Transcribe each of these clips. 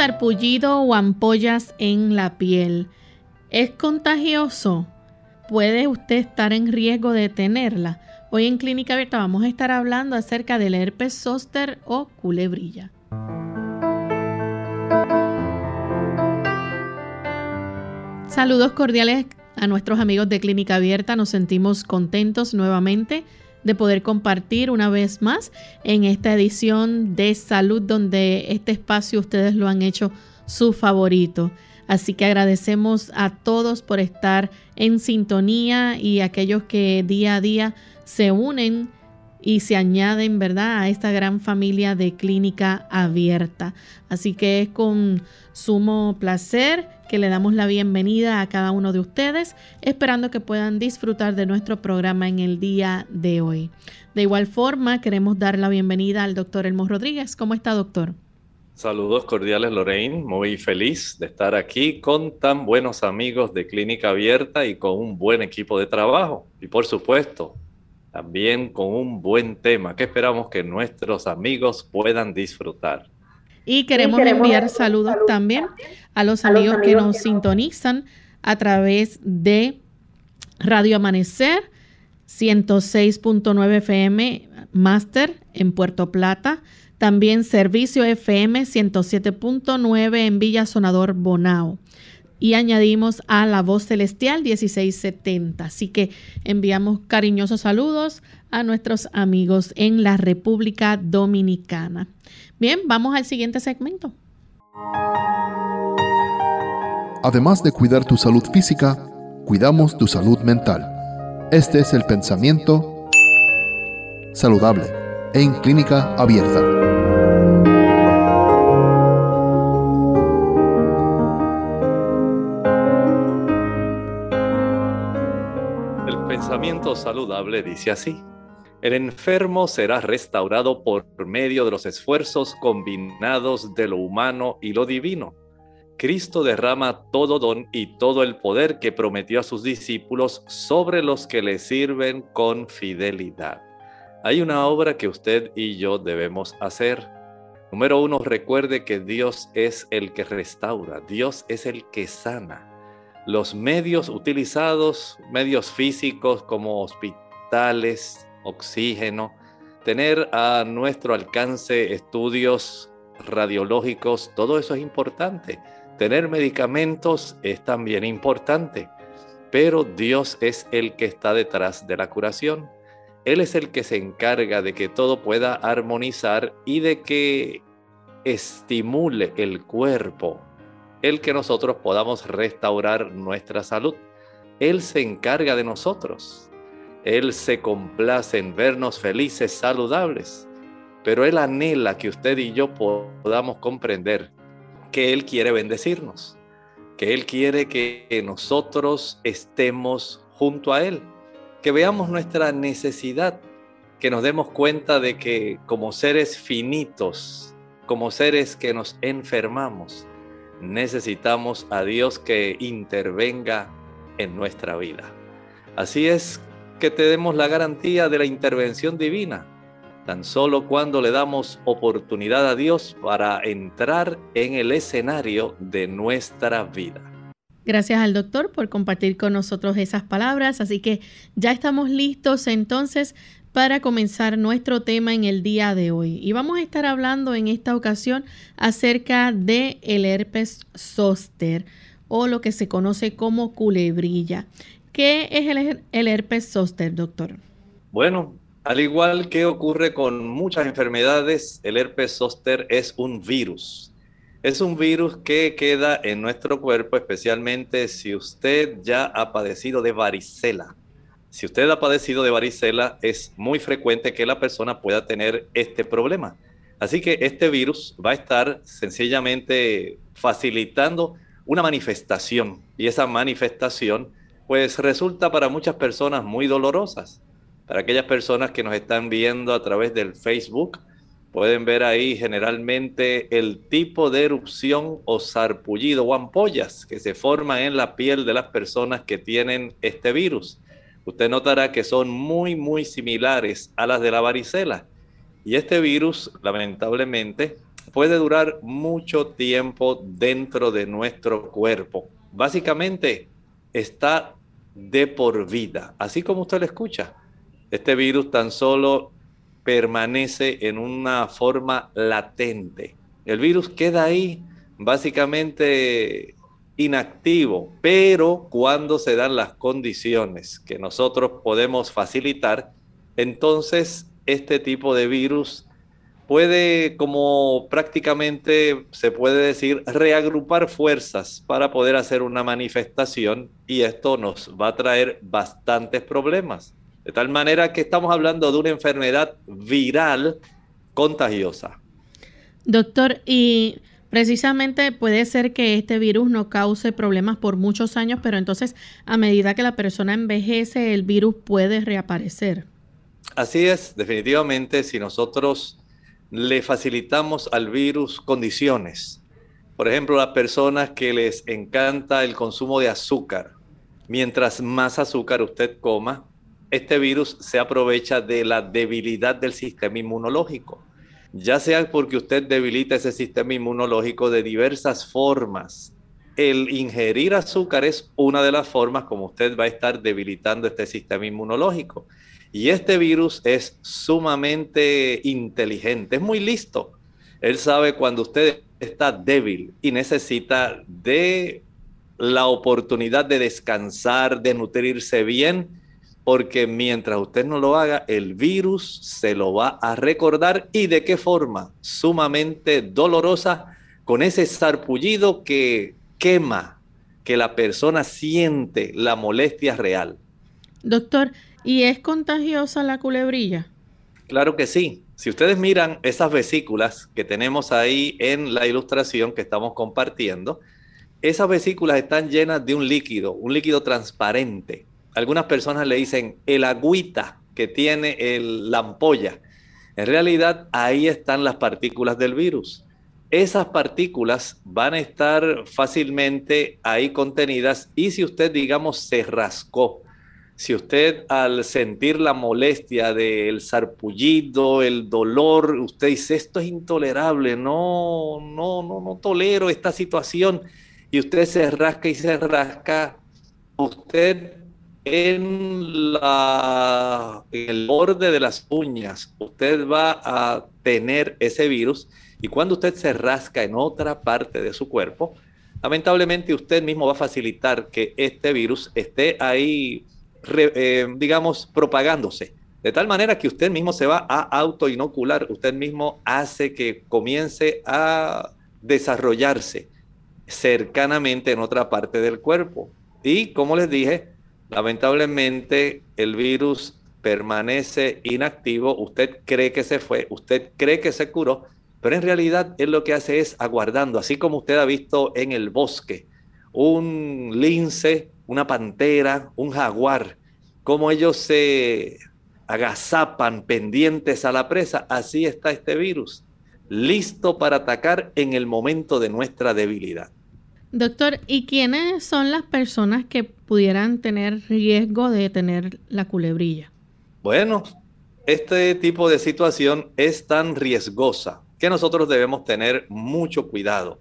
O ampollas en la piel. ¿Es contagioso? ¿Puede usted estar en riesgo de tenerla? Hoy en Clínica Abierta vamos a estar hablando acerca del herpes zóster o culebrilla. Saludos cordiales a nuestros amigos de Clínica Abierta. Nos sentimos contentos nuevamente de poder compartir una vez más en esta edición de salud donde este espacio ustedes lo han hecho su favorito. Así que agradecemos a todos por estar en sintonía y aquellos que día a día se unen y se añaden, ¿verdad?, a esta gran familia de clínica abierta. Así que es con sumo placer que le damos la bienvenida a cada uno de ustedes, esperando que puedan disfrutar de nuestro programa en el día de hoy. De igual forma, queremos dar la bienvenida al doctor Elmo Rodríguez. ¿Cómo está, doctor? Saludos cordiales, Lorraine. Muy feliz de estar aquí con tan buenos amigos de Clínica Abierta y con un buen equipo de trabajo. Y por supuesto, también con un buen tema que esperamos que nuestros amigos puedan disfrutar. Y queremos, enviar saludos, también a los amigos, que nos sintonizan a través de Radio Amanecer 106.9 FM Master en Puerto Plata. También Servicio FM 107.9 en Villa Sonador Bonao y añadimos a la voz celestial 1670. Así que enviamos cariñosos saludos a nuestros amigos en la República Dominicana. Bien, vamos al siguiente segmento. Además de cuidar tu salud física, cuidamos tu salud mental. Este es el pensamiento saludable en clínica abierta. Saludable dice así. El enfermo será restaurado por medio de los esfuerzos combinados de lo humano y lo divino. Cristo derrama todo don y todo el poder que prometió a sus discípulos sobre los que le sirven con fidelidad. Hay una obra que usted y yo debemos hacer. Número uno, recuerde que Dios es el que restaura, Dios es el que sana los medios utilizados, medios físicos como hospitales, oxígeno, tener a nuestro alcance estudios radiológicos, todo eso es importante. Tener medicamentos es también importante, pero Dios es el que está detrás de la curación. Él es el que se encarga de que todo pueda armonizar y de que estimule el cuerpo el que nosotros podamos restaurar nuestra salud. Él se encarga de nosotros. Él se complace en vernos felices, saludables. Pero Él anhela que usted y yo podamos comprender que Él quiere bendecirnos, que Él quiere que nosotros estemos junto a Él, que veamos nuestra necesidad, que nos demos cuenta de que como seres finitos, como seres que nos enfermamos, necesitamos a Dios que intervenga en nuestra vida. Así es que tenemos la garantía de la intervención divina, tan solo cuando le damos oportunidad a Dios para entrar en el escenario de nuestra vida. Gracias al doctor por compartir con nosotros esas palabras. Así que ya estamos listos entonces para comenzar nuestro tema en el día de hoy. Y vamos a estar hablando en esta ocasión acerca de el herpes zóster o lo que se conoce como culebrilla. ¿Qué es el, herpes zóster, doctor? Bueno, al igual que ocurre con muchas enfermedades, el herpes zóster es un virus. Es un virus que queda en nuestro cuerpo, especialmente si usted ya ha padecido de varicela. Si usted ha padecido de varicela, es muy frecuente que la persona pueda tener este problema. Así que este virus va a estar sencillamente facilitando una manifestación y esa manifestación pues resulta para muchas personas muy dolorosas. Para aquellas personas que nos están viendo a través del Facebook, pueden ver ahí generalmente el tipo de erupción o sarpullido o ampollas que se forman en la piel de las personas que tienen este virus. Usted notará que son muy, muy similares a las de la varicela. Y este virus, lamentablemente, puede durar mucho tiempo dentro de nuestro cuerpo. Básicamente, está de por vida, así como usted lo escucha. Este virus tan solo permanece en una forma latente. El virus queda ahí básicamente inactivo, pero cuando se dan las condiciones que nosotros podemos facilitar, entonces este tipo de virus puede, como prácticamente se puede decir, reagrupar fuerzas para poder hacer una manifestación y esto nos va a traer bastantes problemas. De tal manera que estamos hablando de una enfermedad viral contagiosa. Doctor, y precisamente puede ser que este virus no cause problemas por muchos años, pero entonces a medida que la persona envejece, el virus puede reaparecer. Así es, definitivamente, si nosotros le facilitamos al virus condiciones. Por ejemplo, las personas que les encanta el consumo de azúcar. Mientras más azúcar usted coma, este virus se aprovecha de la debilidad del sistema inmunológico. Ya sea porque usted debilita ese sistema inmunológico de diversas formas. El ingerir azúcar es una de las formas como usted va a estar debilitando este sistema inmunológico. Y este virus es sumamente inteligente, es muy listo. Él sabe cuando usted está débil y necesita de la oportunidad de descansar, de nutrirse bien, porque mientras usted no lo haga, el virus se lo va a recordar y de qué forma, sumamente dolorosa, con ese sarpullido que quema, que la persona siente la molestia real. Doctor, ¿Y es contagiosa la culebrilla? Claro que sí. Si ustedes miran esas vesículas que tenemos ahí en la ilustración que estamos compartiendo, esas vesículas están llenas de un líquido, un líquido transparente. Algunas personas le dicen el agüita que tiene la ampolla. En realidad ahí están las partículas del virus. Esas partículas van a estar fácilmente ahí contenidas y si usted, digamos, se rascó si usted al sentir la molestia del sarpullido, el dolor, usted dice, esto es intolerable, no, no, no, no tolero esta situación, y usted se rasca y se rasca, usted en, el borde de las uñas, usted va a tener ese virus, y cuando usted se rasca en otra parte de su cuerpo, lamentablemente usted mismo va a facilitar que este virus esté ahí eh, digamos, propagándose. De tal manera que usted mismo se va a autoinocular, usted mismo hace que comience a desarrollarse cercanamente en otra parte del cuerpo. Y como les dije, lamentablemente el virus permanece inactivo, usted cree que se fue, usted cree que se curó, pero en realidad él lo que hace es aguardando, así como usted ha visto en el bosque, un lince una pantera, un jaguar, cómo ellos se agazapan pendientes a la presa, así está este virus, listo para atacar en el momento de nuestra debilidad. Doctor, ¿y quiénes son las personas que pudieran tener riesgo de tener la culebrilla? Bueno, este tipo de situación es tan riesgosa que nosotros debemos tener mucho cuidado.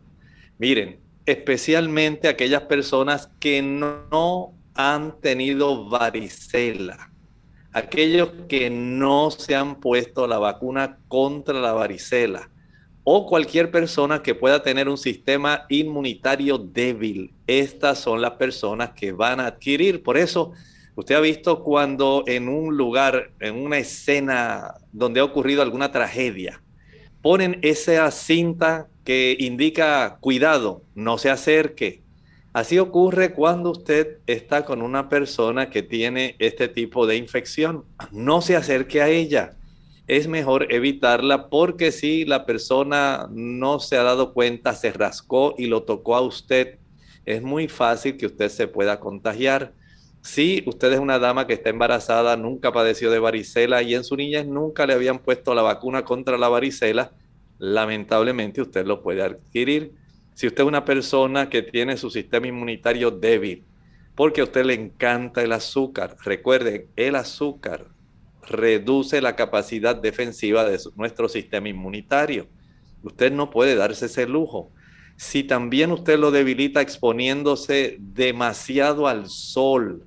Miren, especialmente aquellas personas que no han tenido varicela, aquellos que no se han puesto la vacuna contra la varicela o cualquier persona que pueda tener un sistema inmunitario débil. Estas son las personas que van a adquirir. Por eso, usted ha visto cuando en un lugar, en una escena donde ha ocurrido alguna tragedia, ponen esa cinta que indica cuidado, no se acerque. Así ocurre cuando usted está con una persona que tiene este tipo de infección. No se acerque a ella. Es mejor evitarla porque si la persona no se ha dado cuenta, se rascó y lo tocó a usted, es muy fácil que usted se pueda contagiar. Si usted es una dama que está embarazada, nunca padeció de varicela y en su niñez nunca le habían puesto la vacuna contra la varicela, lamentablemente usted lo puede adquirir. Si usted es una persona que tiene su sistema inmunitario débil, porque a usted le encanta el azúcar, recuerden, el azúcar reduce la capacidad defensiva de nuestro sistema inmunitario. Usted no puede darse ese lujo. Si también usted lo debilita exponiéndose demasiado al sol,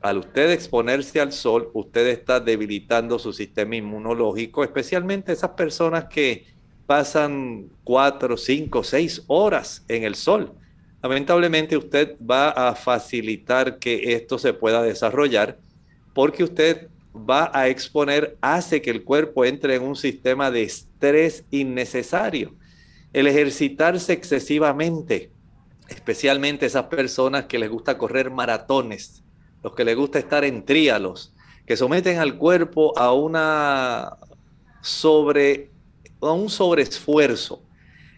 al usted exponerse al sol, usted está debilitando su sistema inmunológico, especialmente esas personas que pasan cuatro, cinco, seis horas en el sol. Lamentablemente usted va a facilitar que esto se pueda desarrollar porque usted va a exponer, hace que el cuerpo entre en un sistema de estrés innecesario. El ejercitarse excesivamente, especialmente esas personas que les gusta correr maratones, los que les gusta estar en tríalos, que someten al cuerpo a una sobre a un sobreesfuerzo.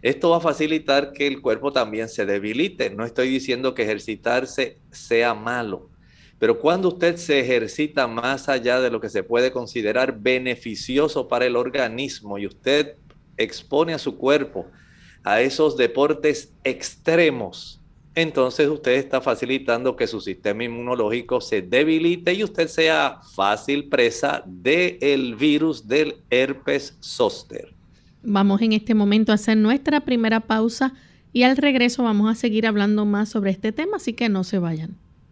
Esto va a facilitar que el cuerpo también se debilite. No estoy diciendo que ejercitarse sea malo, pero cuando usted se ejercita más allá de lo que se puede considerar beneficioso para el organismo y usted expone a su cuerpo a esos deportes extremos, entonces usted está facilitando que su sistema inmunológico se debilite y usted sea fácil presa del virus del herpes zóster. Vamos en este momento a hacer nuestra primera pausa y al regreso vamos a seguir hablando más sobre este tema, así que no se vayan.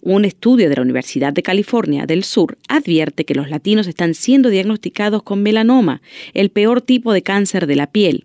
Un estudio de la Universidad de California del Sur advierte que los latinos están siendo diagnosticados con melanoma, el peor tipo de cáncer de la piel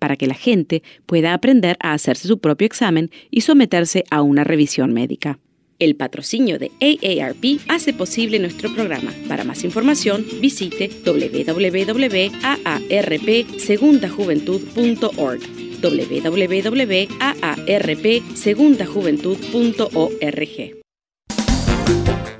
para que la gente pueda aprender a hacerse su propio examen y someterse a una revisión médica. El patrocinio de AARP hace posible nuestro programa. Para más información, visite www.aarpsegundajuventud.org www.aarpsegundajuventud.org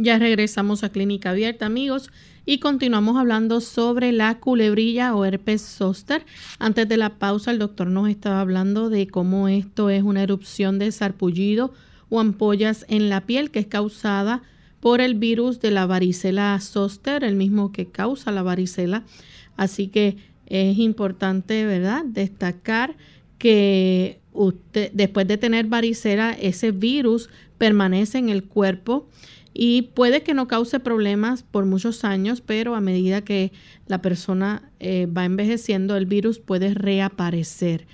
Ya regresamos a Clínica Abierta, amigos, y continuamos hablando sobre la culebrilla o herpes zóster. Antes de la pausa, el doctor nos estaba hablando de cómo esto es una erupción de sarpullido o ampollas en la piel que es causada por el virus de la varicela zóster, el mismo que causa la varicela. Así que es importante, ¿verdad?, destacar que usted, después de tener varicela, ese virus permanece en el cuerpo y puede que no cause problemas por muchos años, pero a medida que la persona eh, va envejeciendo, el virus puede reaparecer.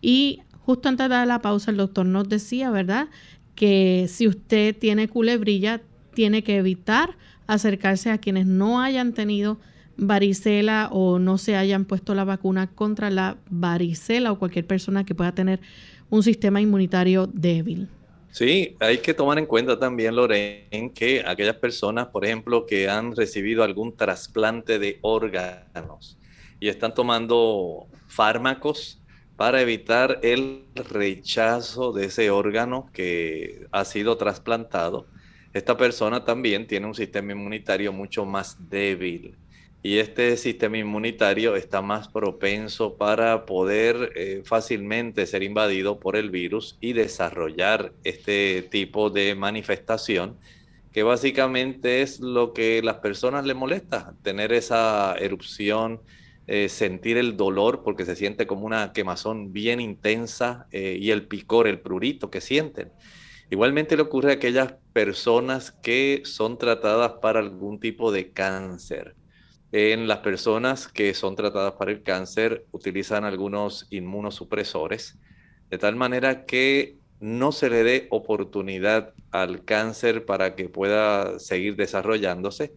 Y justo antes de la pausa, el doctor nos decía, ¿verdad? Que si usted tiene culebrilla, tiene que evitar acercarse a quienes no hayan tenido varicela o no se hayan puesto la vacuna contra la varicela o cualquier persona que pueda tener un sistema inmunitario débil. Sí, hay que tomar en cuenta también, Lorraine, que aquellas personas, por ejemplo, que han recibido algún trasplante de órganos y están tomando fármacos para evitar el rechazo de ese órgano que ha sido trasplantado, esta persona también tiene un sistema inmunitario mucho más débil y este sistema inmunitario está más propenso para poder eh, fácilmente ser invadido por el virus y desarrollar este tipo de manifestación que básicamente es lo que las personas le molesta, tener esa erupción, eh, sentir el dolor porque se siente como una quemazón bien intensa eh, y el picor, el prurito que sienten. Igualmente le ocurre a aquellas personas que son tratadas para algún tipo de cáncer en las personas que son tratadas para el cáncer utilizan algunos inmunosupresores, de tal manera que no se le dé oportunidad al cáncer para que pueda seguir desarrollándose.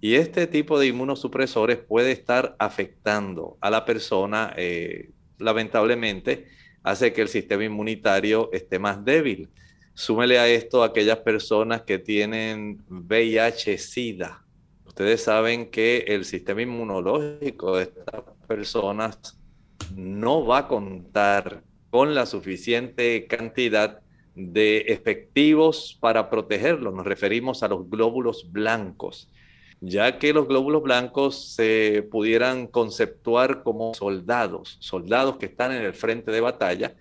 Y este tipo de inmunosupresores puede estar afectando a la persona, eh, lamentablemente, hace que el sistema inmunitario esté más débil. Súmele a esto aquellas personas que tienen VIH-Sida, ustedes saben que el sistema inmunológico de estas personas no va a contar con la suficiente cantidad de efectivos para protegerlo. Nos referimos a los glóbulos blancos, ya que los glóbulos blancos se pudieran conceptuar como soldados, soldados que están en el frente de batalla,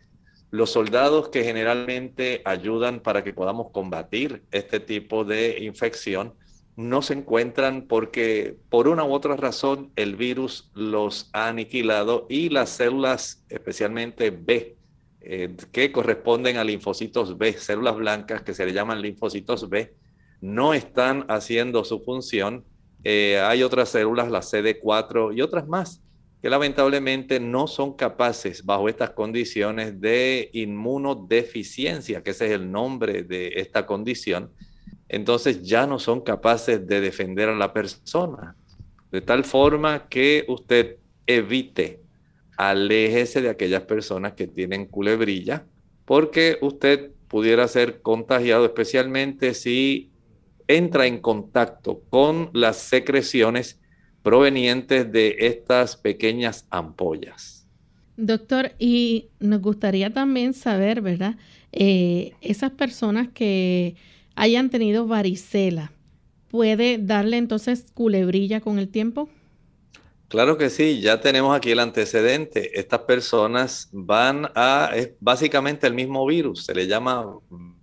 los soldados que generalmente ayudan para que podamos combatir este tipo de infección no se encuentran porque por una u otra razón el virus los ha aniquilado y las células, especialmente B, eh, que corresponden a linfocitos B, células blancas que se le llaman linfocitos B, no están haciendo su función. Eh, hay otras células, las CD4 y otras más, que lamentablemente no son capaces bajo estas condiciones de inmunodeficiencia, que ese es el nombre de esta condición, entonces ya no son capaces de defender a la persona. De tal forma que usted evite, aléjese de aquellas personas que tienen culebrilla, porque usted pudiera ser contagiado, especialmente si entra en contacto con las secreciones provenientes de estas pequeñas ampollas. Doctor, y nos gustaría también saber, ¿verdad? Eh, esas personas que hayan tenido varicela, ¿puede darle entonces culebrilla con el tiempo? Claro que sí, ya tenemos aquí el antecedente. Estas personas van a, es básicamente el mismo virus, se le llama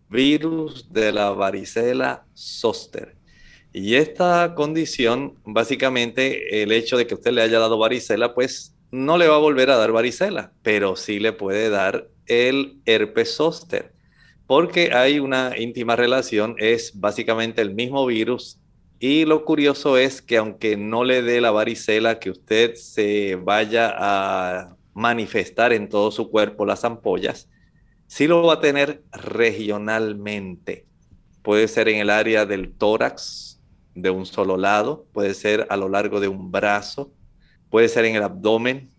virus de la varicela zoster. Y esta condición, básicamente el hecho de que usted le haya dado varicela, pues no le va a volver a dar varicela, pero sí le puede dar el herpes zóster porque hay una íntima relación, es básicamente el mismo virus y lo curioso es que aunque no le dé la varicela, que usted se vaya a manifestar en todo su cuerpo las ampollas, sí lo va a tener regionalmente. Puede ser en el área del tórax de un solo lado, puede ser a lo largo de un brazo, puede ser en el abdomen,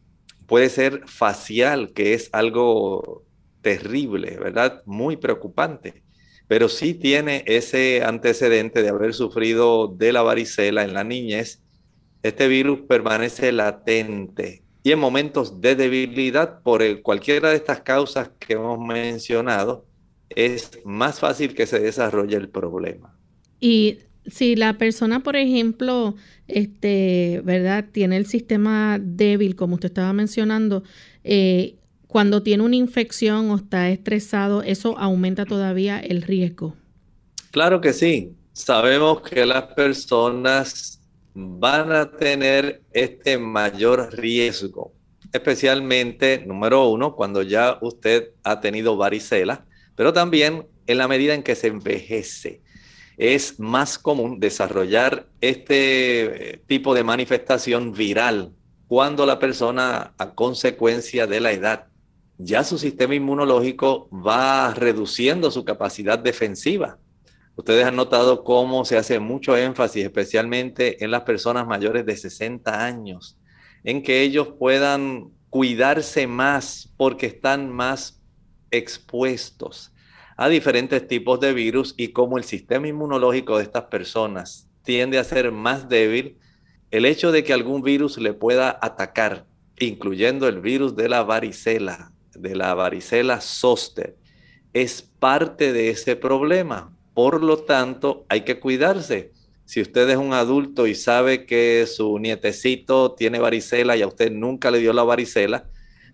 puede ser facial, que es algo terrible, ¿verdad? Muy preocupante. Pero sí tiene ese antecedente de haber sufrido de la varicela en la niñez. Este virus permanece latente y en momentos de debilidad por cualquiera de estas causas que hemos mencionado, es más fácil que se desarrolle el problema. Y si la persona, por ejemplo, este, ¿verdad? Tiene el sistema débil, como usted estaba mencionando, eh, cuando tiene una infección o está estresado, eso aumenta todavía el riesgo. Claro que sí. Sabemos que las personas van a tener este mayor riesgo, especialmente, número uno, cuando ya usted ha tenido varicela, pero también en la medida en que se envejece. Es más común desarrollar este tipo de manifestación viral cuando la persona, a consecuencia de la edad, ya su sistema inmunológico va reduciendo su capacidad defensiva. Ustedes han notado cómo se hace mucho énfasis, especialmente en las personas mayores de 60 años, en que ellos puedan cuidarse más porque están más expuestos a diferentes tipos de virus y cómo el sistema inmunológico de estas personas tiende a ser más débil, el hecho de que algún virus le pueda atacar, incluyendo el virus de la varicela, de la varicela zoster, es parte de ese problema. Por lo tanto, hay que cuidarse. Si usted es un adulto y sabe que su nietecito tiene varicela y a usted nunca le dio la varicela,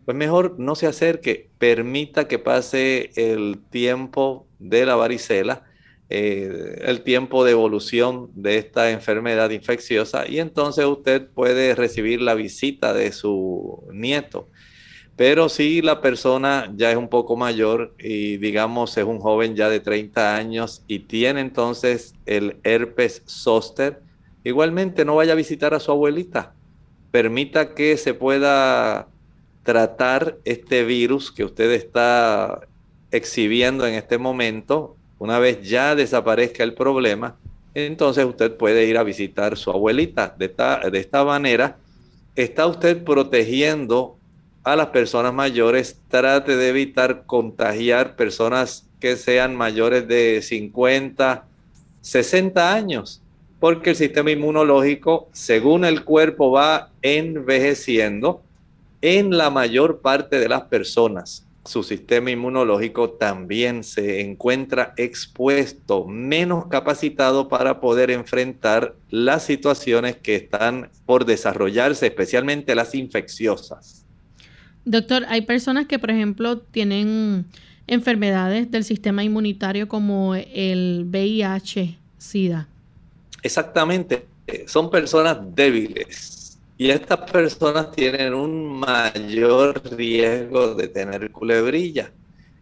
pues mejor no se acerque, permita que pase el tiempo de la varicela, eh, el tiempo de evolución de esta enfermedad infecciosa y entonces usted puede recibir la visita de su nieto. Pero si la persona ya es un poco mayor y digamos es un joven ya de 30 años y tiene entonces el herpes zóster, igualmente no vaya a visitar a su abuelita. Permita que se pueda tratar este virus que usted está exhibiendo en este momento. Una vez ya desaparezca el problema, entonces usted puede ir a visitar a su abuelita. De esta, de esta manera, está usted protegiendo a las personas mayores, trate de evitar contagiar personas que sean mayores de 50, 60 años, porque el sistema inmunológico, según el cuerpo va envejeciendo, en la mayor parte de las personas, su sistema inmunológico también se encuentra expuesto, menos capacitado para poder enfrentar las situaciones que están por desarrollarse, especialmente las infecciosas. Doctor, hay personas que, por ejemplo, tienen enfermedades del sistema inmunitario como el VIH, SIDA. Exactamente, son personas débiles y estas personas tienen un mayor riesgo de tener culebrilla.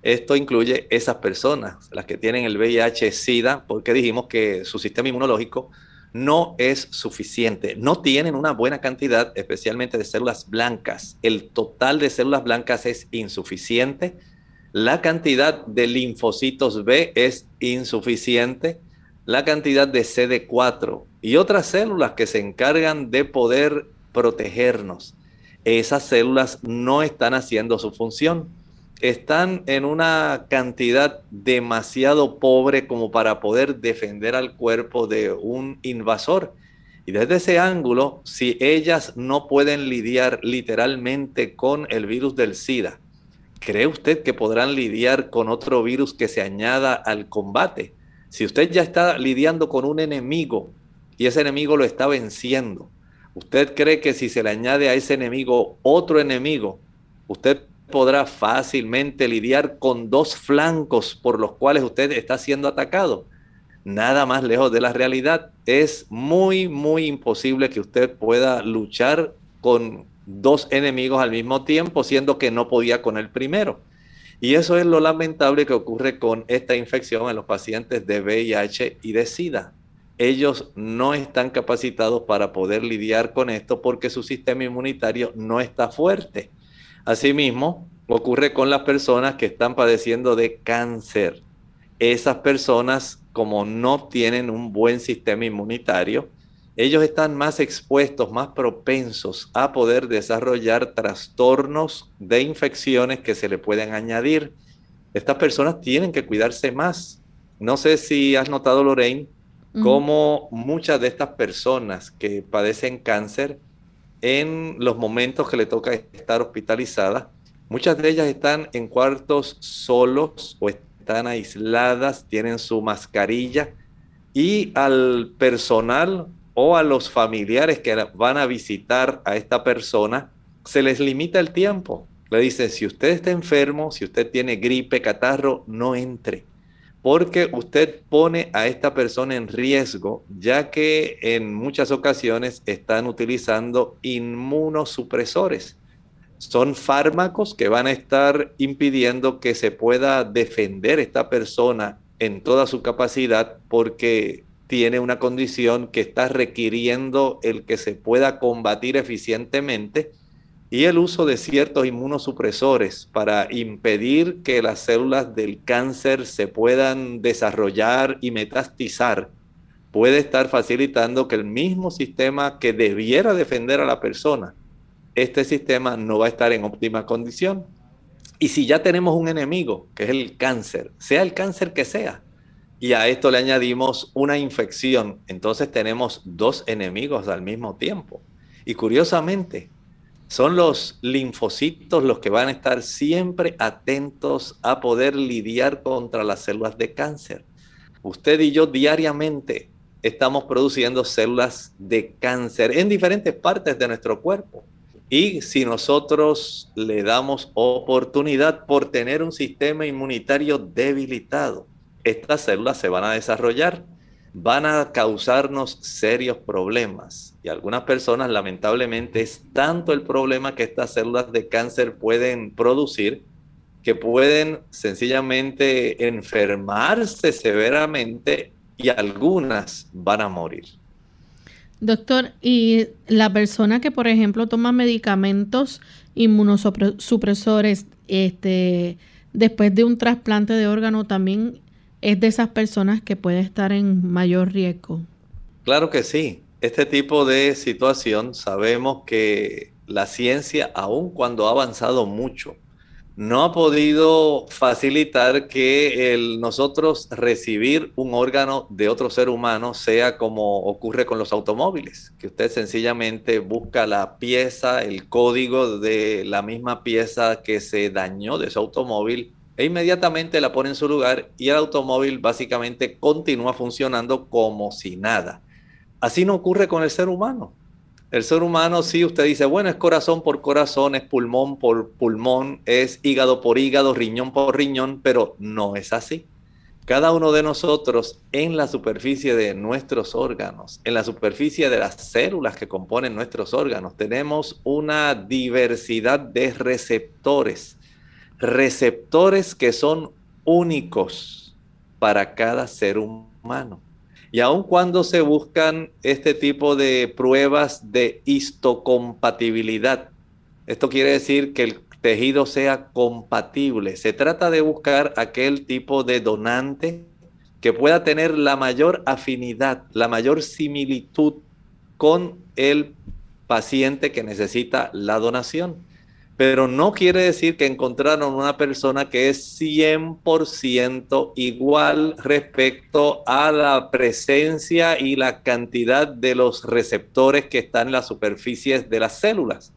Esto incluye esas personas, las que tienen el VIH-Sida, porque dijimos que su sistema inmunológico no es suficiente. No tienen una buena cantidad, especialmente de células blancas. El total de células blancas es insuficiente. La cantidad de linfocitos B es insuficiente. La cantidad de CD4 y otras células que se encargan de poder protegernos. Esas células no están haciendo su función están en una cantidad demasiado pobre como para poder defender al cuerpo de un invasor. Y desde ese ángulo, si ellas no pueden lidiar literalmente con el virus del SIDA, ¿cree usted que podrán lidiar con otro virus que se añada al combate? Si usted ya está lidiando con un enemigo y ese enemigo lo está venciendo, ¿usted cree que si se le añade a ese enemigo otro enemigo, usted podrá fácilmente lidiar con dos flancos por los cuales usted está siendo atacado. Nada más lejos de la realidad. Es muy, muy imposible que usted pueda luchar con dos enemigos al mismo tiempo, siendo que no podía con el primero. Y eso es lo lamentable que ocurre con esta infección en los pacientes de VIH y de SIDA. Ellos no están capacitados para poder lidiar con esto porque su sistema inmunitario no está fuerte. Asimismo, ocurre con las personas que están padeciendo de cáncer. Esas personas, como no tienen un buen sistema inmunitario, ellos están más expuestos, más propensos a poder desarrollar trastornos de infecciones que se le pueden añadir. Estas personas tienen que cuidarse más. No sé si has notado, Lorraine, cómo muchas de estas personas que padecen cáncer en los momentos que le toca estar hospitalizada. Muchas de ellas están en cuartos solos o están aisladas, tienen su mascarilla y al personal o a los familiares que van a visitar a esta persona, se les limita el tiempo. Le dicen, si usted está enfermo, si usted tiene gripe, catarro, no entre porque usted pone a esta persona en riesgo, ya que en muchas ocasiones están utilizando inmunosupresores. Son fármacos que van a estar impidiendo que se pueda defender esta persona en toda su capacidad porque tiene una condición que está requiriendo el que se pueda combatir eficientemente y el uso de ciertos inmunosupresores para impedir que las células del cáncer se puedan desarrollar y metastizar puede estar facilitando que el mismo sistema que debiera defender a la persona, este sistema no va a estar en óptima condición. Y si ya tenemos un enemigo, que es el cáncer, sea el cáncer que sea, y a esto le añadimos una infección, entonces tenemos dos enemigos al mismo tiempo. Y curiosamente, son los linfocitos los que van a estar siempre atentos a poder lidiar contra las células de cáncer. Usted y yo diariamente estamos produciendo células de cáncer en diferentes partes de nuestro cuerpo. Y si nosotros le damos oportunidad por tener un sistema inmunitario debilitado, estas células se van a desarrollar van a causarnos serios problemas. Y algunas personas, lamentablemente, es tanto el problema que estas células de cáncer pueden producir que pueden sencillamente enfermarse severamente y algunas van a morir. Doctor, ¿y la persona que, por ejemplo, toma medicamentos inmunosupresores este, después de un trasplante de órgano también es de esas personas que puede estar en mayor riesgo. Claro que sí. Este tipo de situación sabemos que la ciencia, aun cuando ha avanzado mucho, no ha podido facilitar que nosotros recibir un órgano de otro ser humano sea como ocurre con los automóviles, que usted sencillamente busca la pieza, el código de la misma pieza que se dañó de su automóvil e inmediatamente la pone en su lugar y el automóvil básicamente continúa funcionando como si nada. Así no ocurre con el ser humano. El ser humano, sí, usted dice, bueno, es corazón por corazón, es pulmón por pulmón, es hígado por hígado, riñón por riñón, pero no es así. Cada uno de nosotros en la superficie de nuestros órganos, en la superficie de las células que componen nuestros órganos, tenemos una diversidad de receptores receptores que son únicos para cada ser humano. Y aun cuando se buscan este tipo de pruebas de histocompatibilidad, esto quiere decir que el tejido sea compatible. Se trata de buscar aquel tipo de donante que pueda tener la mayor afinidad, la mayor similitud con el paciente que necesita la donación pero no quiere decir que encontraron una persona que es 100% igual respecto a la presencia y la cantidad de los receptores que están en las superficies de las células.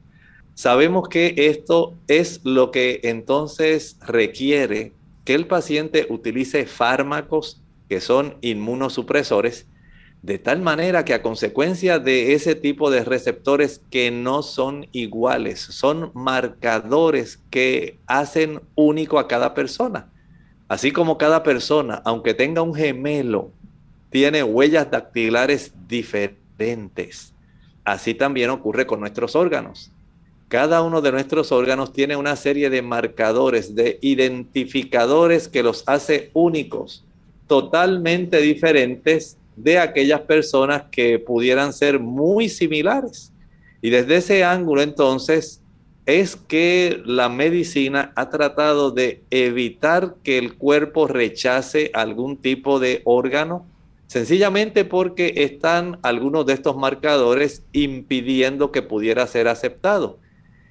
Sabemos que esto es lo que entonces requiere que el paciente utilice fármacos que son inmunosupresores de tal manera que a consecuencia de ese tipo de receptores que no son iguales, son marcadores que hacen único a cada persona. Así como cada persona, aunque tenga un gemelo, tiene huellas dactilares diferentes. Así también ocurre con nuestros órganos. Cada uno de nuestros órganos tiene una serie de marcadores, de identificadores que los hace únicos, totalmente diferentes de aquellas personas que pudieran ser muy similares. Y desde ese ángulo entonces es que la medicina ha tratado de evitar que el cuerpo rechace algún tipo de órgano, sencillamente porque están algunos de estos marcadores impidiendo que pudiera ser aceptado.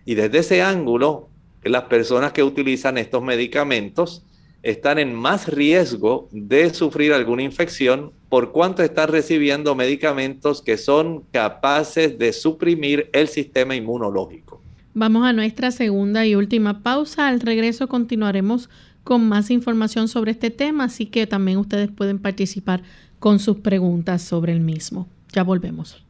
Y desde ese ángulo, las personas que utilizan estos medicamentos están en más riesgo de sufrir alguna infección por cuanto están recibiendo medicamentos que son capaces de suprimir el sistema inmunológico. Vamos a nuestra segunda y última pausa. Al regreso continuaremos con más información sobre este tema, así que también ustedes pueden participar con sus preguntas sobre el mismo. Ya volvemos.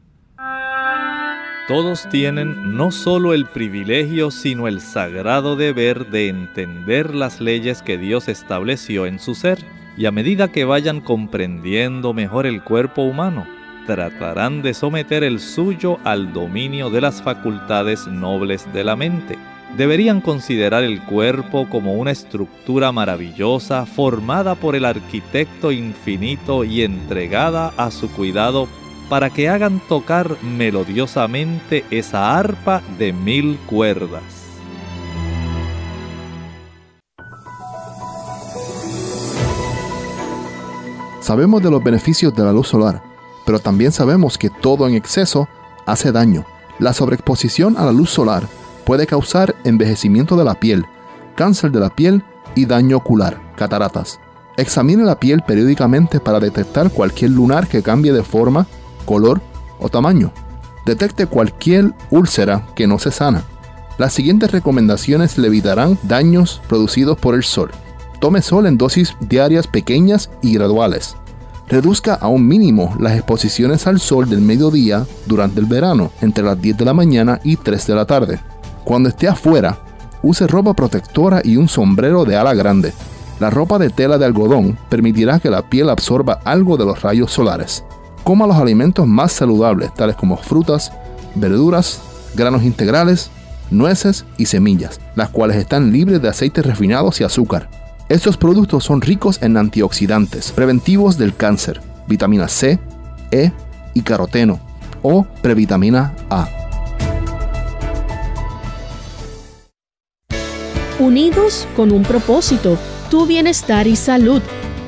Todos tienen no solo el privilegio, sino el sagrado deber de entender las leyes que Dios estableció en su ser, y a medida que vayan comprendiendo mejor el cuerpo humano, tratarán de someter el suyo al dominio de las facultades nobles de la mente. Deberían considerar el cuerpo como una estructura maravillosa formada por el arquitecto infinito y entregada a su cuidado para que hagan tocar melodiosamente esa arpa de mil cuerdas. Sabemos de los beneficios de la luz solar, pero también sabemos que todo en exceso hace daño. La sobreexposición a la luz solar puede causar envejecimiento de la piel, cáncer de la piel y daño ocular, cataratas. Examine la piel periódicamente para detectar cualquier lunar que cambie de forma, color o tamaño. Detecte cualquier úlcera que no se sana. Las siguientes recomendaciones le evitarán daños producidos por el sol. Tome sol en dosis diarias pequeñas y graduales. Reduzca a un mínimo las exposiciones al sol del mediodía durante el verano, entre las 10 de la mañana y 3 de la tarde. Cuando esté afuera, use ropa protectora y un sombrero de ala grande. La ropa de tela de algodón permitirá que la piel absorba algo de los rayos solares. Coma los alimentos más saludables, tales como frutas, verduras, granos integrales, nueces y semillas, las cuales están libres de aceites refinados y azúcar. Estos productos son ricos en antioxidantes, preventivos del cáncer, vitamina C, E y caroteno o previtamina A. Unidos con un propósito, tu bienestar y salud.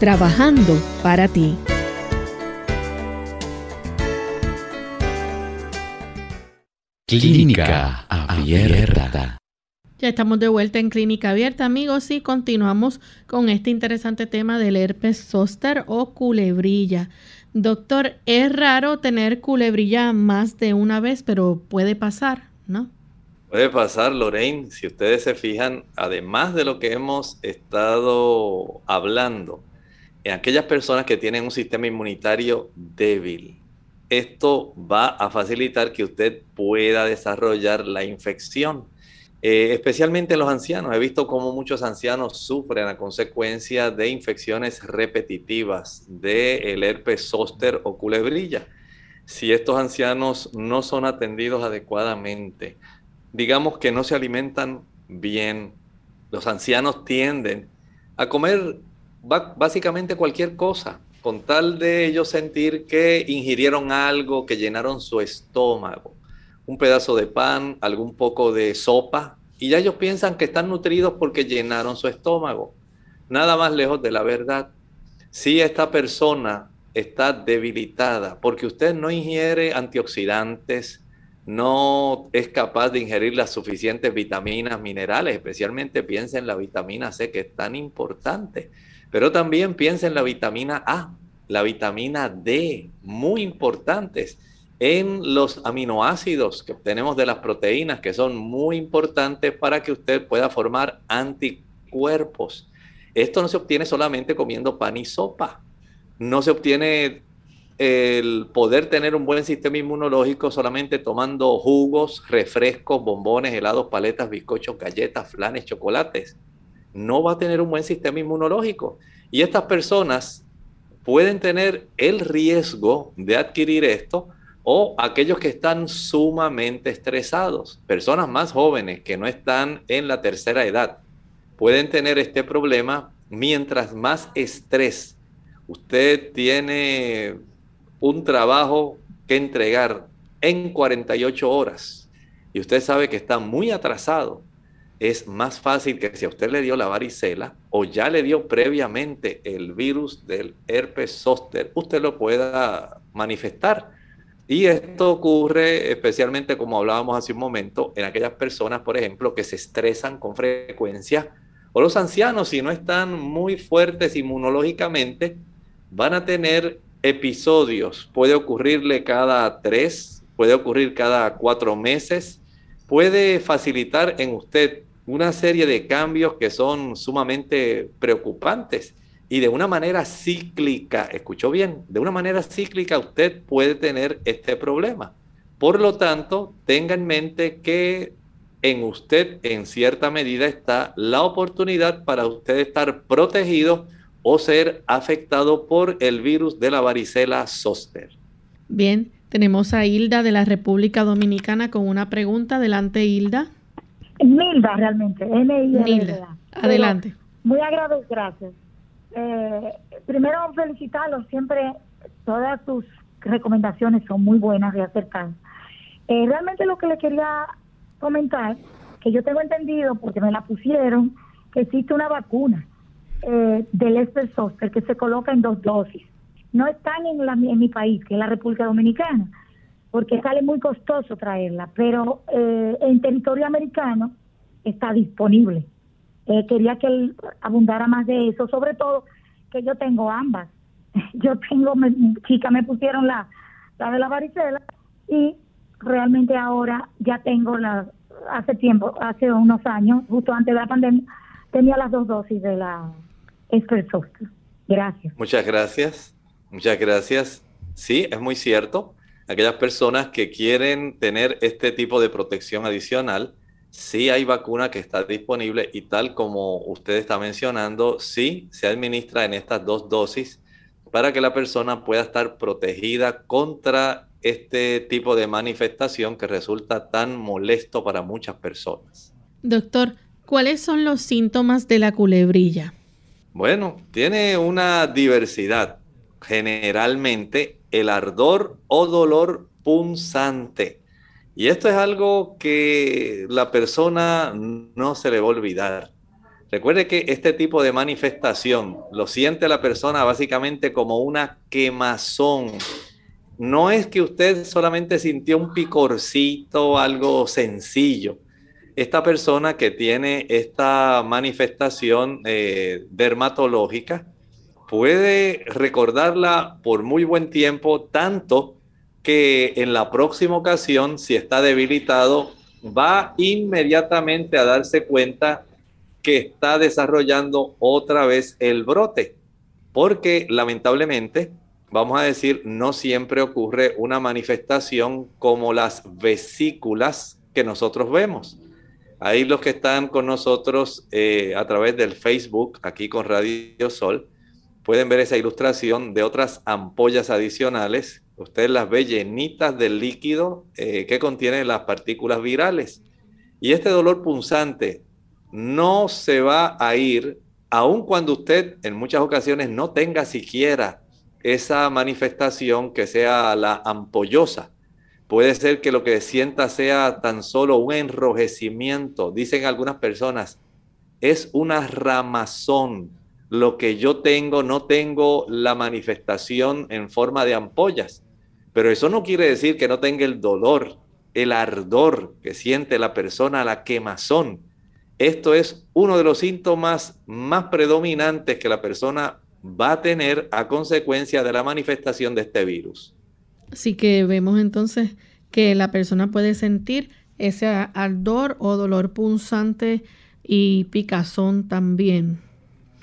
trabajando para ti. Clínica Abierta. Ya estamos de vuelta en Clínica Abierta, amigos, y continuamos con este interesante tema del herpes zóster o culebrilla. Doctor, es raro tener culebrilla más de una vez, pero puede pasar, ¿no? Puede pasar, Lorraine, si ustedes se fijan, además de lo que hemos estado hablando, en aquellas personas que tienen un sistema inmunitario débil, esto va a facilitar que usted pueda desarrollar la infección. Eh, especialmente en los ancianos. He visto cómo muchos ancianos sufren a consecuencia de infecciones repetitivas del herpes zóster o culebrilla. Si estos ancianos no son atendidos adecuadamente, digamos que no se alimentan bien, los ancianos tienden a comer básicamente cualquier cosa, con tal de ellos sentir que ingirieron algo, que llenaron su estómago. Un pedazo de pan, algún poco de sopa, y ya ellos piensan que están nutridos porque llenaron su estómago. Nada más lejos de la verdad. Si esta persona está debilitada porque usted no ingiere antioxidantes, no es capaz de ingerir las suficientes vitaminas, minerales, especialmente piensa en la vitamina C, que es tan importante, pero también piensa en la vitamina A, la vitamina D, muy importantes, en los aminoácidos que obtenemos de las proteínas, que son muy importantes para que usted pueda formar anticuerpos. Esto no se obtiene solamente comiendo pan y sopa, no se obtiene el poder tener un buen sistema inmunológico solamente tomando jugos, refrescos, bombones, helados, paletas, bizcochos, galletas, flanes, chocolates. No va a tener un buen sistema inmunológico. Y estas personas pueden tener el riesgo de adquirir esto o aquellos que están sumamente estresados, personas más jóvenes que no están en la tercera edad, pueden tener este problema mientras más estrés. Usted tiene un trabajo que entregar en 48 horas y usted sabe que está muy atrasado, es más fácil que si a usted le dio la varicela o ya le dio previamente el virus del herpes zóster, usted lo pueda manifestar. Y esto ocurre especialmente, como hablábamos hace un momento, en aquellas personas, por ejemplo, que se estresan con frecuencia, o los ancianos, si no están muy fuertes inmunológicamente, van a tener episodios. Puede ocurrirle cada tres, puede ocurrir cada cuatro meses, puede facilitar en usted una serie de cambios que son sumamente preocupantes. Y de una manera cíclica, escuchó bien, de una manera cíclica usted puede tener este problema. Por lo tanto, tenga en mente que en usted en cierta medida está la oportunidad para usted estar protegido o ser afectado por el virus de la varicela zoster. Bien, tenemos a Hilda de la República Dominicana con una pregunta. Adelante, Hilda. Hilda, realmente. Hilda, adelante. Muy agradecido, gracias. Eh, primero, felicitarlos. Siempre todas sus recomendaciones son muy buenas y acertadas. Eh, realmente lo que le quería comentar, que yo tengo entendido, porque me la pusieron, que existe una vacuna eh, del Esper que se coloca en dos dosis. No están en, la, en mi país, que es la República Dominicana, porque sale muy costoso traerla, pero eh, en territorio americano está disponible. Eh, quería que él abundara más de eso, sobre todo que yo tengo ambas. Yo tengo, chica, me pusieron la, la de la varicela y realmente ahora ya tengo la, hace tiempo, hace unos años, justo antes de la pandemia, tenía las dos dosis de la Gracias. Muchas gracias. Muchas gracias. Sí, es muy cierto. Aquellas personas que quieren tener este tipo de protección adicional, sí hay vacuna que está disponible y tal como usted está mencionando, sí se administra en estas dos dosis para que la persona pueda estar protegida contra este tipo de manifestación que resulta tan molesto para muchas personas. Doctor, ¿cuáles son los síntomas de la culebrilla? Bueno, tiene una diversidad. Generalmente el ardor o dolor punzante. Y esto es algo que la persona no se le va a olvidar. Recuerde que este tipo de manifestación lo siente la persona básicamente como una quemazón. No es que usted solamente sintió un picorcito, algo sencillo esta persona que tiene esta manifestación eh, dermatológica puede recordarla por muy buen tiempo, tanto que en la próxima ocasión, si está debilitado, va inmediatamente a darse cuenta que está desarrollando otra vez el brote, porque lamentablemente, vamos a decir, no siempre ocurre una manifestación como las vesículas que nosotros vemos. Ahí los que están con nosotros eh, a través del Facebook, aquí con Radio Sol, pueden ver esa ilustración de otras ampollas adicionales. Usted las ve llenitas del líquido eh, que contiene las partículas virales. Y este dolor punzante no se va a ir, aun cuando usted en muchas ocasiones no tenga siquiera esa manifestación que sea la ampollosa. Puede ser que lo que sienta sea tan solo un enrojecimiento. Dicen algunas personas, es una ramazón. Lo que yo tengo, no tengo la manifestación en forma de ampollas. Pero eso no quiere decir que no tenga el dolor, el ardor que siente la persona, la quemazón. Esto es uno de los síntomas más predominantes que la persona va a tener a consecuencia de la manifestación de este virus. Así que vemos entonces que la persona puede sentir ese ardor o dolor punzante y picazón también.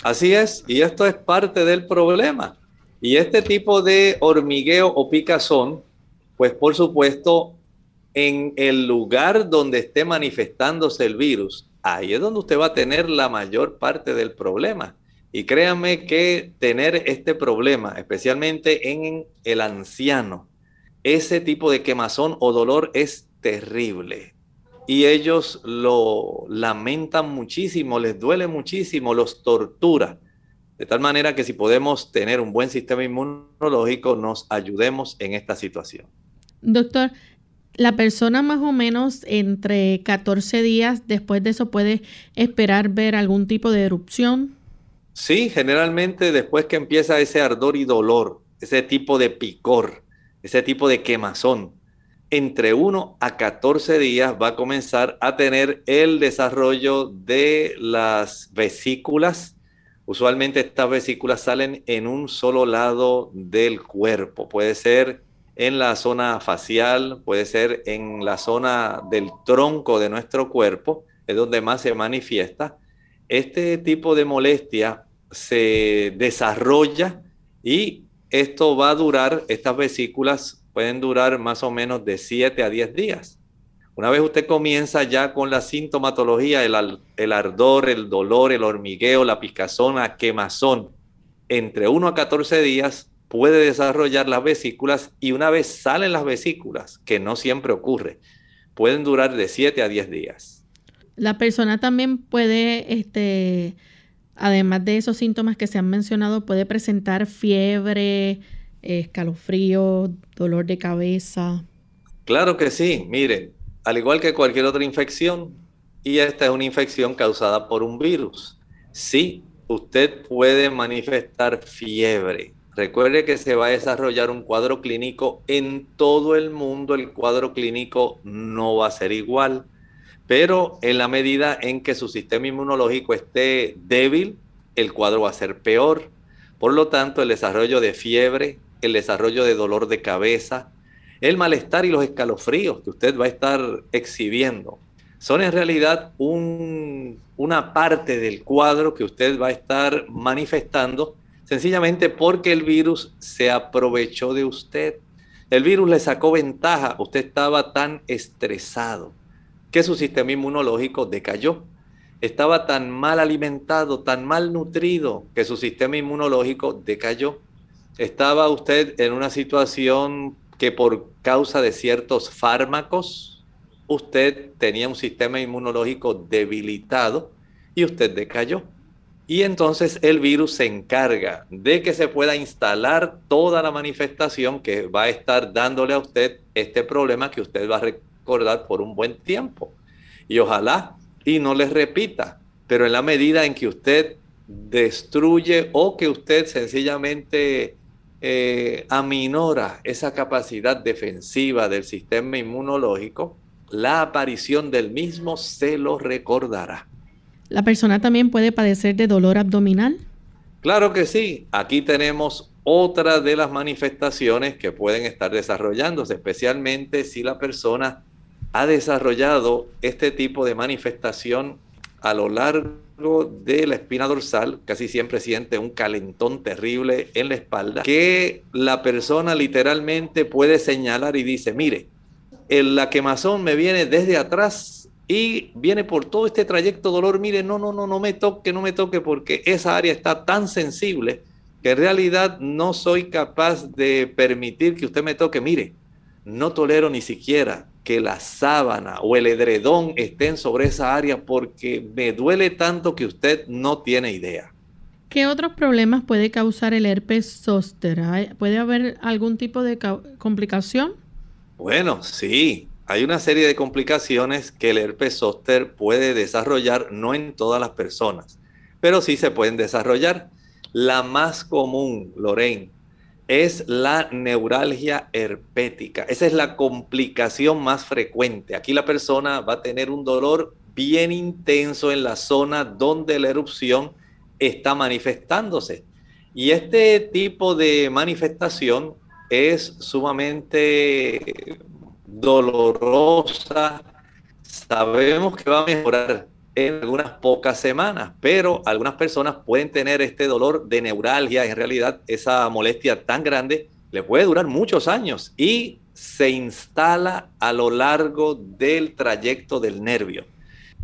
Así es, y esto es parte del problema. Y este tipo de hormigueo o picazón, pues por supuesto, en el lugar donde esté manifestándose el virus, ahí es donde usted va a tener la mayor parte del problema. Y créanme que tener este problema, especialmente en el anciano, ese tipo de quemazón o dolor es terrible. Y ellos lo lamentan muchísimo, les duele muchísimo, los tortura. De tal manera que si podemos tener un buen sistema inmunológico, nos ayudemos en esta situación. Doctor, la persona más o menos entre 14 días después de eso puede esperar ver algún tipo de erupción. Sí, generalmente después que empieza ese ardor y dolor, ese tipo de picor, ese tipo de quemazón, entre 1 a 14 días va a comenzar a tener el desarrollo de las vesículas. Usualmente estas vesículas salen en un solo lado del cuerpo. Puede ser en la zona facial, puede ser en la zona del tronco de nuestro cuerpo, es donde más se manifiesta. Este tipo de molestia se desarrolla y esto va a durar, estas vesículas pueden durar más o menos de 7 a 10 días. Una vez usted comienza ya con la sintomatología, el, ardor, el dolor, el hormigueo, la picazón, la quemazón, entre 1 a 14 días puede desarrollar las vesículas y una vez salen las vesículas, que no siempre ocurre, pueden durar de 7 a 10 días. La persona también puede, este, además de esos síntomas que se han mencionado, puede presentar fiebre, escalofrío, dolor de cabeza. Claro que sí, miren, al igual que cualquier otra infección, y esta es una infección causada por un virus. Sí, usted puede manifestar fiebre, Recuerde que se va a desarrollar un cuadro clínico en todo el mundo. El cuadro clínico no va a ser igual, pero en la medida en que su sistema inmunológico esté débil, el cuadro va a ser peor. Por lo tanto, el desarrollo de fiebre, el desarrollo de dolor de cabeza, el malestar y los escalofríos que usted va a estar exhibiendo son en realidad una parte del cuadro que usted va a estar manifestando sencillamente porque el virus se aprovechó de usted. El virus le sacó ventaja, usted estaba tan estresado que su sistema inmunológico decayó. Estaba tan mal alimentado, tan mal nutrido que su sistema inmunológico decayó. Estaba usted en una situación que por causa de ciertos fármacos, usted tenía un sistema inmunológico debilitado y usted decayó. Y entonces el virus se encarga de que se pueda instalar toda la manifestación que va a estar dándole a usted este problema que usted va a recordar por un buen tiempo. Y ojalá y no les repita, pero en la medida en que usted destruye o que usted sencillamente eh, aminora esa capacidad defensiva del sistema inmunológico, la aparición del mismo se lo recordará. ¿La persona también puede padecer de dolor abdominal? Claro que sí. Aquí tenemos otra de las manifestaciones que pueden estar desarrollándose, especialmente si la persona ha desarrollado este tipo de manifestación a lo largo de la espina dorsal, casi siempre siente un calentón terrible en la espalda, que la persona literalmente puede señalar y dice, mire, la quemazón me viene desde atrás y viene por todo este trayecto dolor, mire, no, no, no, no me toque, no me toque, porque esa área está tan sensible que en realidad no soy capaz de permitir que usted me toque. Mire, no tolero ni siquiera que la sábana o el edredón estén sobre esa área porque me duele tanto que usted no tiene idea. ¿Qué otros problemas puede causar el herpes zóster? ¿Puede haber algún tipo de complicación? Bueno, sí, hay una serie de complicaciones que el herpes zóster puede desarrollar, no en todas las personas, pero sí se pueden desarrollar. La más común, Lorraine, es la neuralgia herpética. Esa es la complicación más frecuente. Aquí la persona va a tener un dolor bien intenso en la zona donde la erupción está manifestándose. Y este tipo de manifestación es sumamente dolorosa. Sabemos que va a mejorar en algunas pocas semanas, pero algunas personas pueden tener este dolor de neuralgia, en realidad esa molestia tan grande le puede durar muchos años y se instala a lo largo del trayecto del nervio.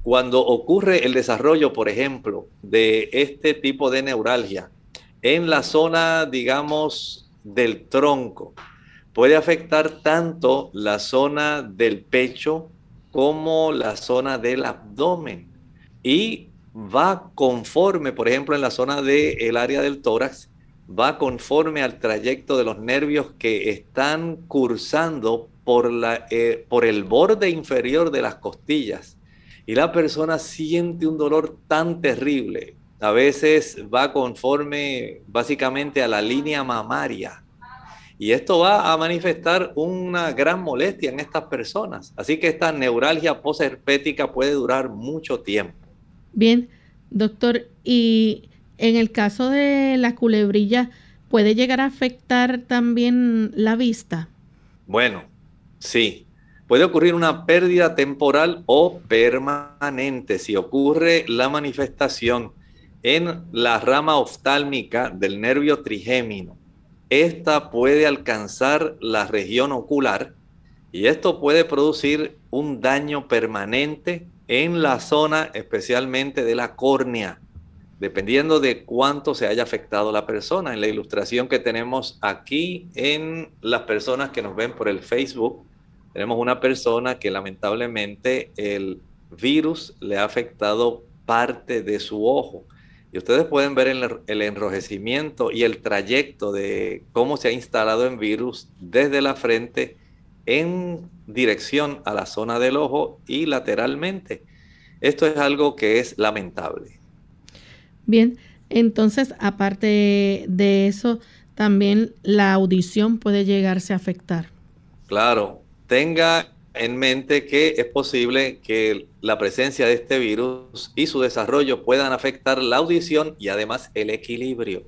Cuando ocurre el desarrollo, por ejemplo, de este tipo de neuralgia en la zona, digamos, del tronco, puede afectar tanto la zona del pecho como la zona del abdomen. Y va conforme, por ejemplo, en la zona del área del tórax, va conforme al trayecto de los nervios que están cursando por, la, eh, por el borde inferior de las costillas. Y la persona siente un dolor tan terrible. A veces va conforme básicamente a la línea mamaria y esto va a manifestar una gran molestia en estas personas. Así que esta neuralgia posherpética puede durar mucho tiempo. Bien, doctor, y en el caso de la culebrilla, ¿puede llegar a afectar también la vista? Bueno, sí. Puede ocurrir una pérdida temporal o permanente si ocurre la manifestación en la rama oftálmica del nervio trigémino. Esta puede alcanzar la región ocular y esto puede producir un daño permanente en la zona especialmente de la córnea, dependiendo de cuánto se haya afectado la persona. En la ilustración que tenemos aquí en las personas que nos ven por el Facebook, tenemos una persona que lamentablemente el virus le ha afectado parte de su ojo. Y ustedes pueden ver el, el, enrojecimiento y el trayecto de cómo se ha instalado en virus desde la frente en dirección a la zona del ojo y lateralmente. Esto es algo que es lamentable. Bien, entonces aparte de eso, también la audición puede llegarse a afectar. Claro, tenga en mente que es posible que la presencia de este virus y su desarrollo puedan afectar la audición y además el equilibrio.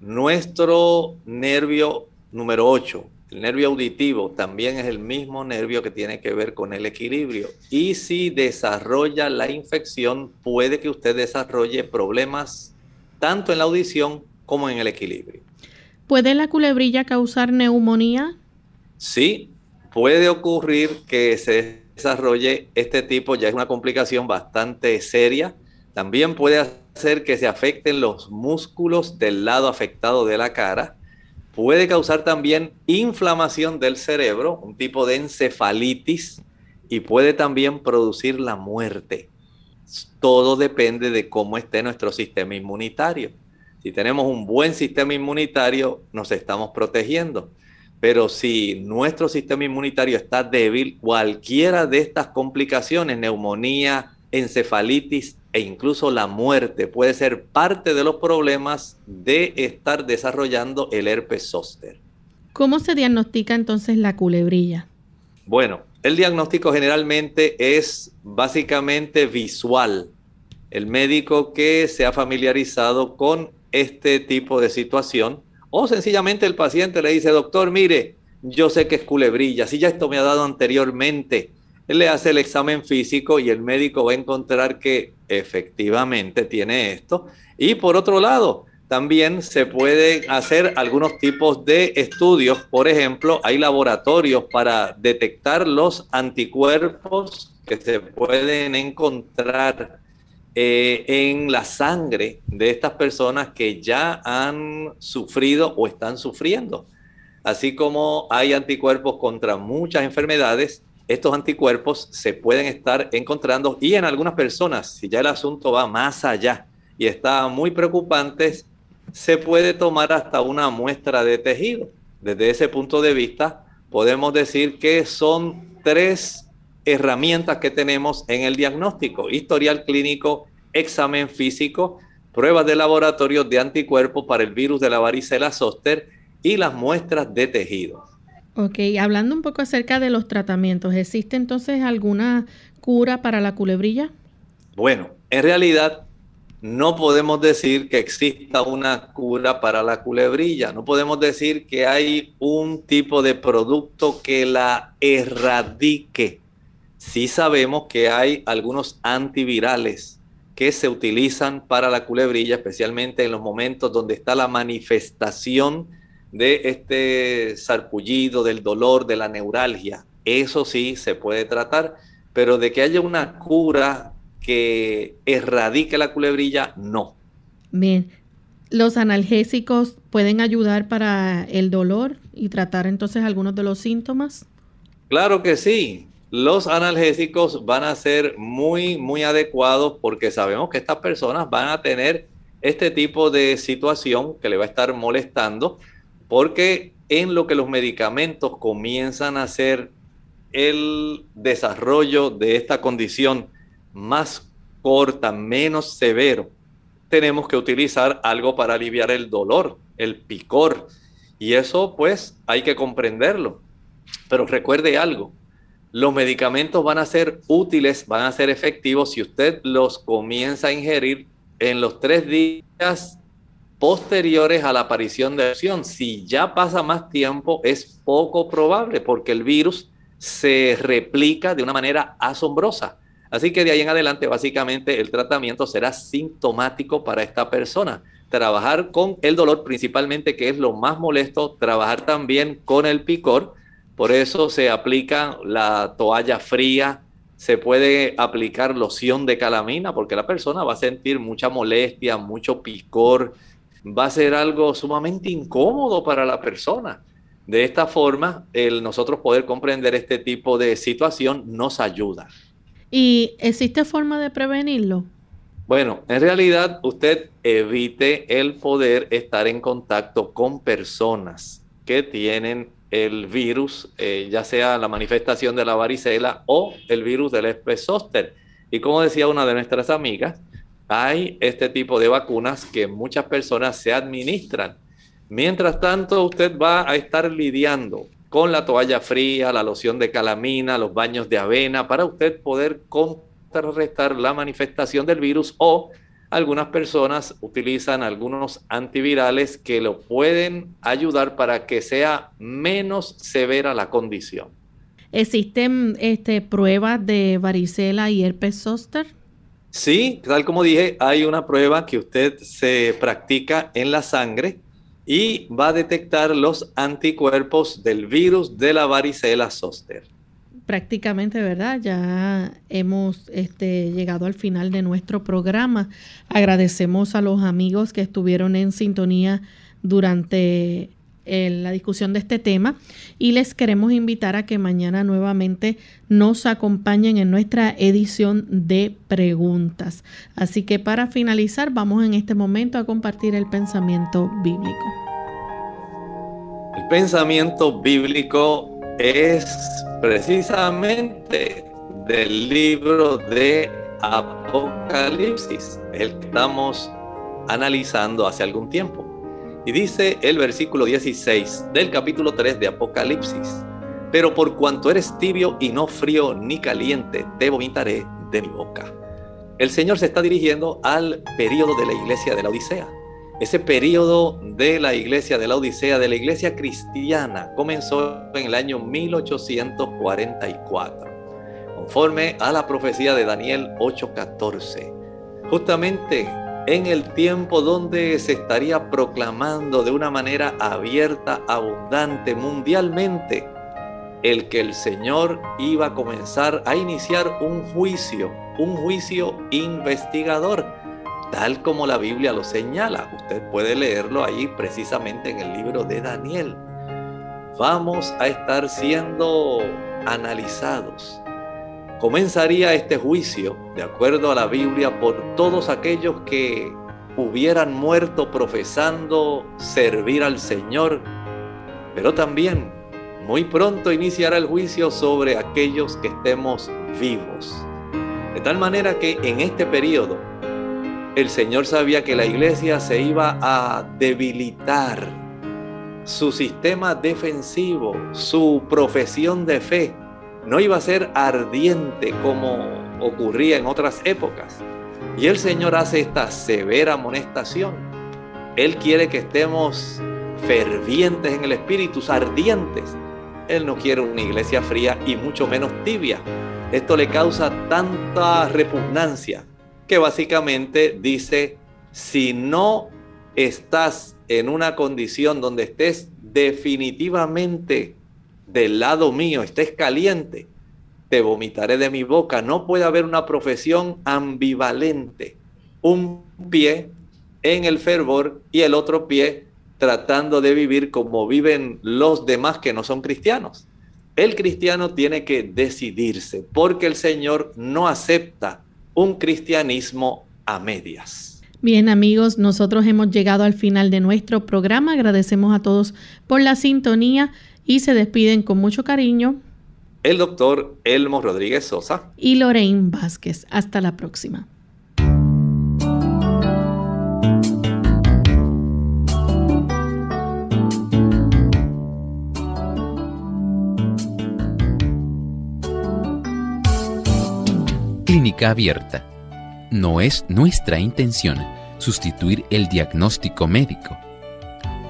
Nuestro nervio número 8, el nervio auditivo, también es el mismo nervio que tiene que ver con el equilibrio. Y si desarrolla la infección, puede que usted desarrolle problemas tanto en la audición como en el equilibrio. ¿Puede la culebrilla causar neumonía? Sí, puede ocurrir que se desarrolle este tipo, ya es una complicación bastante seria. También puede hacer que se afecten los músculos del lado afectado de la cara. Puede causar también inflamación del cerebro, un tipo de encefalitis, y puede también producir la muerte. Todo depende de cómo esté nuestro sistema inmunitario. Si tenemos un buen sistema inmunitario, nos estamos protegiendo. Pero si nuestro sistema inmunitario está débil, cualquiera de estas complicaciones, neumonía, encefalitis e incluso la muerte puede ser parte de los problemas de estar desarrollando el herpes zóster. ¿Cómo se diagnostica entonces la culebrilla? Bueno, el diagnóstico generalmente es básicamente visual. El médico que se ha familiarizado con este tipo de situación o sencillamente el paciente le dice, doctor, mire, yo sé que es culebrilla, si ya esto me ha dado anteriormente. Él le hace el examen físico y el médico va a encontrar que efectivamente tiene esto. Y por otro lado, también se puede hacer algunos tipos de estudios. Por ejemplo, hay laboratorios para detectar los anticuerpos que se pueden encontrar eh, en la sangre de estas personas que ya han sufrido o están sufriendo. Así como hay anticuerpos contra muchas enfermedades, estos anticuerpos se pueden estar encontrando y en algunas personas, si ya el asunto va más allá y está muy preocupante, se puede tomar hasta una muestra de tejido. Desde ese punto de vista, podemos decir que son tres herramientas que tenemos en el diagnóstico, historial clínico, examen físico, pruebas de laboratorio de anticuerpos para el virus de la varicela zoster y las muestras de tejido. Ok, hablando un poco acerca de los tratamientos, ¿existe entonces alguna cura para la culebrilla? Bueno, en realidad no podemos decir que exista una cura para la culebrilla, no podemos decir que hay un tipo de producto que la erradique sí sabemos que hay algunos antivirales que se utilizan para la culebrilla, especialmente en los momentos donde está la manifestación de este sarpullido, del dolor, de la neuralgia. Eso sí se puede tratar, pero de que haya una cura que erradique la culebrilla, no. Bien, ¿los analgésicos pueden ayudar para el dolor y tratar entonces algunos de los síntomas? Claro que sí los analgésicos van a ser muy, muy adecuados porque sabemos que estas personas van a tener este tipo de situación que le va a estar molestando porque en lo que los medicamentos comienzan a hacer el desarrollo de esta condición más corta, menos severo, tenemos que utilizar algo para aliviar el dolor, el picor. Y eso pues hay que comprenderlo. Pero recuerde algo, los medicamentos van a ser útiles, van a ser efectivos si usted los comienza a ingerir en los tres días posteriores a la aparición de acción. Si ya pasa más tiempo, es poco probable porque el virus se replica de una manera asombrosa. Así que de ahí en adelante, básicamente, el tratamiento será sintomático para esta persona. Trabajar con el dolor principalmente, que es lo más molesto, trabajar también con el picor. Por eso se aplica la toalla fría, se puede aplicar loción de calamina, porque la persona va a sentir mucha molestia, mucho picor, va a ser algo sumamente incómodo para la persona. De esta forma, el nosotros poder comprender este tipo de situación nos ayuda. ¿Y existe forma de prevenirlo? Bueno, en realidad usted evite el poder estar en contacto con personas que tienen el virus, eh, ya sea la manifestación de la varicela o el virus del herpes zóster. Y como decía una de nuestras amigas, hay este tipo de vacunas que muchas personas se administran. Mientras tanto, usted va a estar lidiando con la toalla fría, la loción de calamina, los baños de avena, para usted poder contrarrestar la manifestación del virus o algunas personas utilizan algunos antivirales que lo pueden ayudar para que sea menos severa la condición. ¿Existen este, pruebas de varicela y herpes zóster? Sí, tal como dije, hay una prueba que usted se practica en la sangre y va a detectar los anticuerpos del virus de la varicela zoster. Prácticamente, ¿verdad? Ya hemos este, llegado al final de nuestro programa. Agradecemos a los amigos que estuvieron en sintonía durante la discusión de este tema y les queremos invitar a que mañana nuevamente nos acompañen en nuestra edición de preguntas. Así que para finalizar vamos en este momento a compartir el pensamiento bíblico. El pensamiento bíblico es precisamente del libro de Apocalipsis, el que estamos analizando hace algún tiempo. Y dice el versículo 16 del capítulo 3 de Apocalipsis, pero por cuanto eres tibio y no frío ni caliente, te vomitaré de mi boca. El Señor se está dirigiendo al periodo de la iglesia de la Odisea. Ese periodo de la iglesia de la Odisea, de la iglesia cristiana, comenzó en el año 1844, conforme a la profecía de Daniel 8:14. Justamente en el tiempo donde se estaría proclamando de una manera abierta, abundante, mundialmente, el que el Señor iba a comenzar a iniciar un juicio, un juicio investigador, tal como la Biblia lo señala. Usted puede leerlo ahí precisamente en el libro de Daniel. Vamos a estar siendo analizados comenzaría este juicio, de acuerdo a la Biblia, por todos aquellos que hubieran muerto profesando servir al Señor, pero también muy pronto iniciará el juicio sobre aquellos que estemos vivos. De tal manera que en este periodo el Señor sabía que la iglesia se iba a debilitar, su sistema defensivo, su profesión de fe, no iba a ser ardiente como ocurría en otras épocas. Y el Señor hace esta severa amonestación. Él quiere que estemos fervientes en el espíritu, ardientes. Él no quiere una iglesia fría y mucho menos tibia. Esto le causa tanta repugnancia que básicamente dice, si no estás en una condición donde estés definitivamente del lado mío estés caliente, te vomitaré de mi boca. No puede haber una profesión ambivalente. Un pie en el fervor y el otro pie tratando de vivir como viven los demás que no son cristianos. El cristiano tiene que decidirse porque el Señor no acepta un cristianismo a medias. Bien amigos, nosotros hemos llegado al final de nuestro programa. Agradecemos a todos por la sintonía y se despiden con mucho cariño el doctor Elmo Rodríguez Sosa y Lorraine Vázquez. Hasta la próxima. Clínica Abierta. No es nuestra intención sustituir el diagnóstico médico